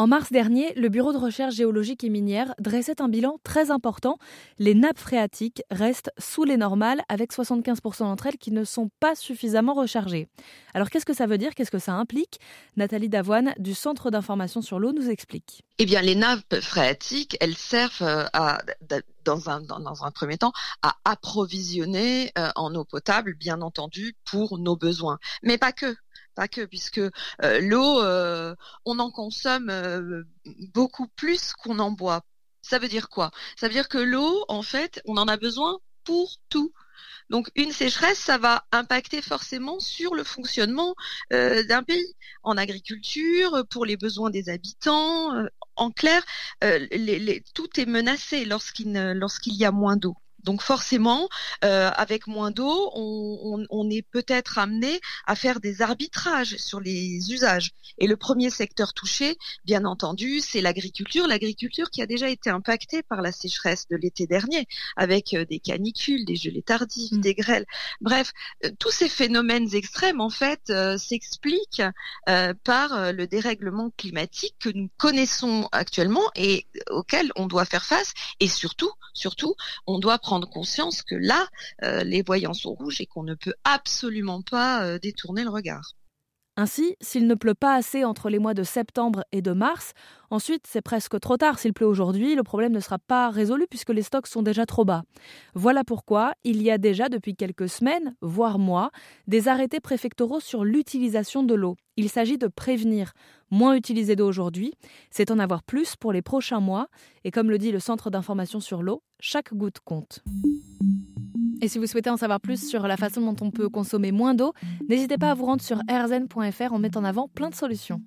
En mars dernier, le Bureau de recherche géologique et minière dressait un bilan très important. Les nappes phréatiques restent sous les normales, avec 75% d'entre elles qui ne sont pas suffisamment rechargées. Alors qu'est-ce que ça veut dire? Qu'est-ce que ça implique? Nathalie Davoine du Centre d'information sur l'eau nous explique. Eh bien, les nappes phréatiques, elles servent euh, à, dans un, dans un premier temps à approvisionner euh, en eau potable, bien entendu, pour nos besoins. Mais pas que pas que, puisque euh, l'eau, euh, on en consomme euh, beaucoup plus qu'on en boit. Ça veut dire quoi? Ça veut dire que l'eau, en fait, on en a besoin pour tout. Donc une sécheresse, ça va impacter forcément sur le fonctionnement d'un pays, en agriculture, pour les besoins des habitants. en clair, tout est menacé lorsqu'il lorsqu'il y a moins d'eau. Donc forcément, euh, avec moins d'eau, on, est peut-être amené à faire des arbitrages sur les usages. Et le premier secteur touché, bien entendu, c'est l'agriculture. L'agriculture qui a déjà été impactée par la sécheresse de l'été dernier, avec euh, des canicules, des gelées tardives, mmh. des grêles. Bref, euh, tous ces phénomènes extrêmes, en fait, s'expliquent par le dérèglement climatique que nous connaissons actuellement et auquel on doit faire face. Et surtout, surtout, on doit prendre prendre conscience que là, euh, les voyants sont rouges et qu'on ne peut absolument pas euh, détourner le regard. Ainsi, s'il ne pleut pas assez entre les mois de septembre et de mars, ensuite c'est presque trop tard. S'il pleut aujourd'hui, le problème ne sera pas résolu puisque les stocks sont déjà trop bas. Voilà pourquoi il y a déjà depuis quelques semaines, voire mois, des arrêtés préfectoraux sur l'utilisation de l'eau. Il s'agit de prévenir moins utiliser d'eau aujourd'hui, c'est en avoir plus pour les prochains mois, et comme le dit le Centre d'information sur l'eau, chaque goutte compte. Et si vous souhaitez en savoir plus sur la façon dont on peut consommer moins d'eau, n'hésitez pas à vous rendre sur rzn.fr en mettant en avant plein de solutions.